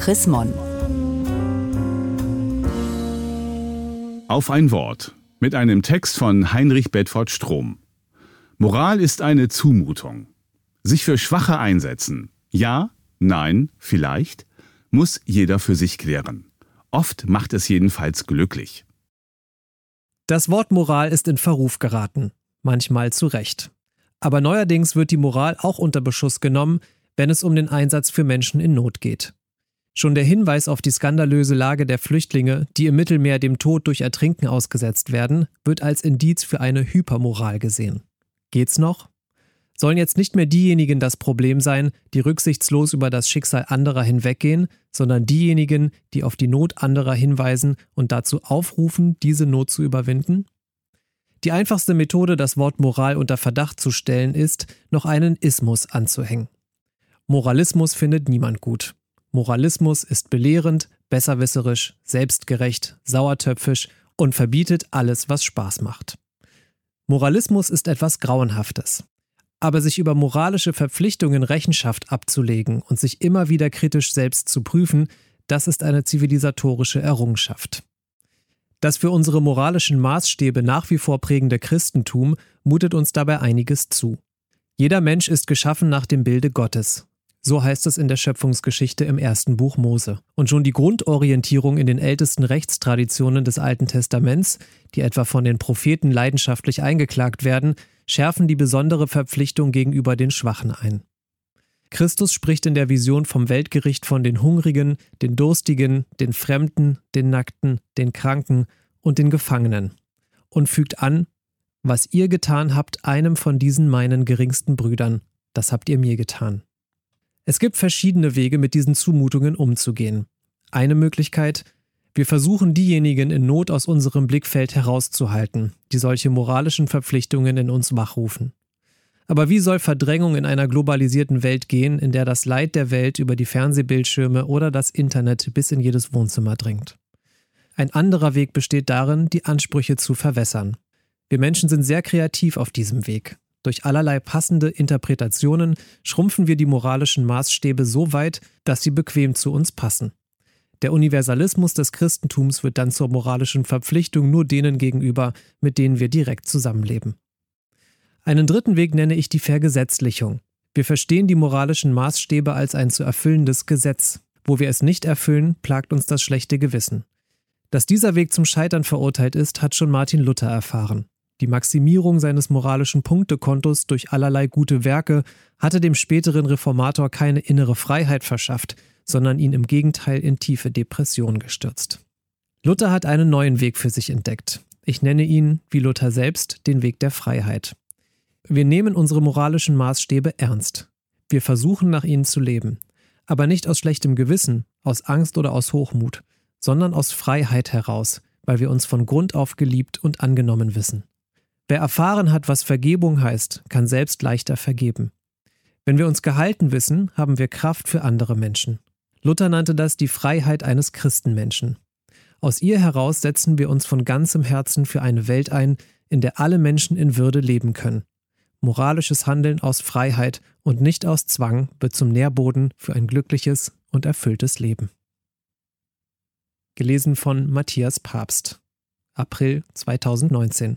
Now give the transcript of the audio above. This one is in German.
Chris Mon. Auf ein Wort mit einem Text von Heinrich Bedford Strom. Moral ist eine Zumutung. Sich für Schwache einsetzen. Ja, nein, vielleicht, muss jeder für sich klären. Oft macht es jedenfalls glücklich. Das Wort Moral ist in Verruf geraten, manchmal zu Recht. Aber neuerdings wird die Moral auch unter Beschuss genommen, wenn es um den Einsatz für Menschen in Not geht. Schon der Hinweis auf die skandalöse Lage der Flüchtlinge, die im Mittelmeer dem Tod durch Ertrinken ausgesetzt werden, wird als Indiz für eine Hypermoral gesehen. Geht's noch? Sollen jetzt nicht mehr diejenigen das Problem sein, die rücksichtslos über das Schicksal anderer hinweggehen, sondern diejenigen, die auf die Not anderer hinweisen und dazu aufrufen, diese Not zu überwinden? Die einfachste Methode, das Wort Moral unter Verdacht zu stellen, ist, noch einen Ismus anzuhängen. Moralismus findet niemand gut. Moralismus ist belehrend, besserwisserisch, selbstgerecht, sauertöpfisch und verbietet alles, was Spaß macht. Moralismus ist etwas Grauenhaftes. Aber sich über moralische Verpflichtungen Rechenschaft abzulegen und sich immer wieder kritisch selbst zu prüfen, das ist eine zivilisatorische Errungenschaft. Das für unsere moralischen Maßstäbe nach wie vor prägende Christentum mutet uns dabei einiges zu. Jeder Mensch ist geschaffen nach dem Bilde Gottes. So heißt es in der Schöpfungsgeschichte im ersten Buch Mose. Und schon die Grundorientierung in den ältesten Rechtstraditionen des Alten Testaments, die etwa von den Propheten leidenschaftlich eingeklagt werden, schärfen die besondere Verpflichtung gegenüber den Schwachen ein. Christus spricht in der Vision vom Weltgericht von den Hungrigen, den Durstigen, den Fremden, den Nackten, den Kranken und den Gefangenen und fügt an, was ihr getan habt einem von diesen meinen geringsten Brüdern, das habt ihr mir getan. Es gibt verschiedene Wege, mit diesen Zumutungen umzugehen. Eine Möglichkeit, wir versuchen diejenigen in Not aus unserem Blickfeld herauszuhalten, die solche moralischen Verpflichtungen in uns wachrufen. Aber wie soll Verdrängung in einer globalisierten Welt gehen, in der das Leid der Welt über die Fernsehbildschirme oder das Internet bis in jedes Wohnzimmer dringt? Ein anderer Weg besteht darin, die Ansprüche zu verwässern. Wir Menschen sind sehr kreativ auf diesem Weg. Durch allerlei passende Interpretationen schrumpfen wir die moralischen Maßstäbe so weit, dass sie bequem zu uns passen. Der Universalismus des Christentums wird dann zur moralischen Verpflichtung nur denen gegenüber, mit denen wir direkt zusammenleben. Einen dritten Weg nenne ich die Vergesetzlichung. Wir verstehen die moralischen Maßstäbe als ein zu erfüllendes Gesetz. Wo wir es nicht erfüllen, plagt uns das schlechte Gewissen. Dass dieser Weg zum Scheitern verurteilt ist, hat schon Martin Luther erfahren. Die Maximierung seines moralischen Punktekontos durch allerlei gute Werke hatte dem späteren Reformator keine innere Freiheit verschafft, sondern ihn im Gegenteil in tiefe Depression gestürzt. Luther hat einen neuen Weg für sich entdeckt. Ich nenne ihn, wie Luther selbst, den Weg der Freiheit. Wir nehmen unsere moralischen Maßstäbe ernst. Wir versuchen nach ihnen zu leben, aber nicht aus schlechtem Gewissen, aus Angst oder aus Hochmut, sondern aus Freiheit heraus, weil wir uns von Grund auf geliebt und angenommen wissen. Wer erfahren hat, was Vergebung heißt, kann selbst leichter vergeben. Wenn wir uns gehalten wissen, haben wir Kraft für andere Menschen. Luther nannte das die Freiheit eines Christenmenschen. Aus ihr heraus setzen wir uns von ganzem Herzen für eine Welt ein, in der alle Menschen in Würde leben können. Moralisches Handeln aus Freiheit und nicht aus Zwang wird zum Nährboden für ein glückliches und erfülltes Leben. Gelesen von Matthias Papst. April 2019.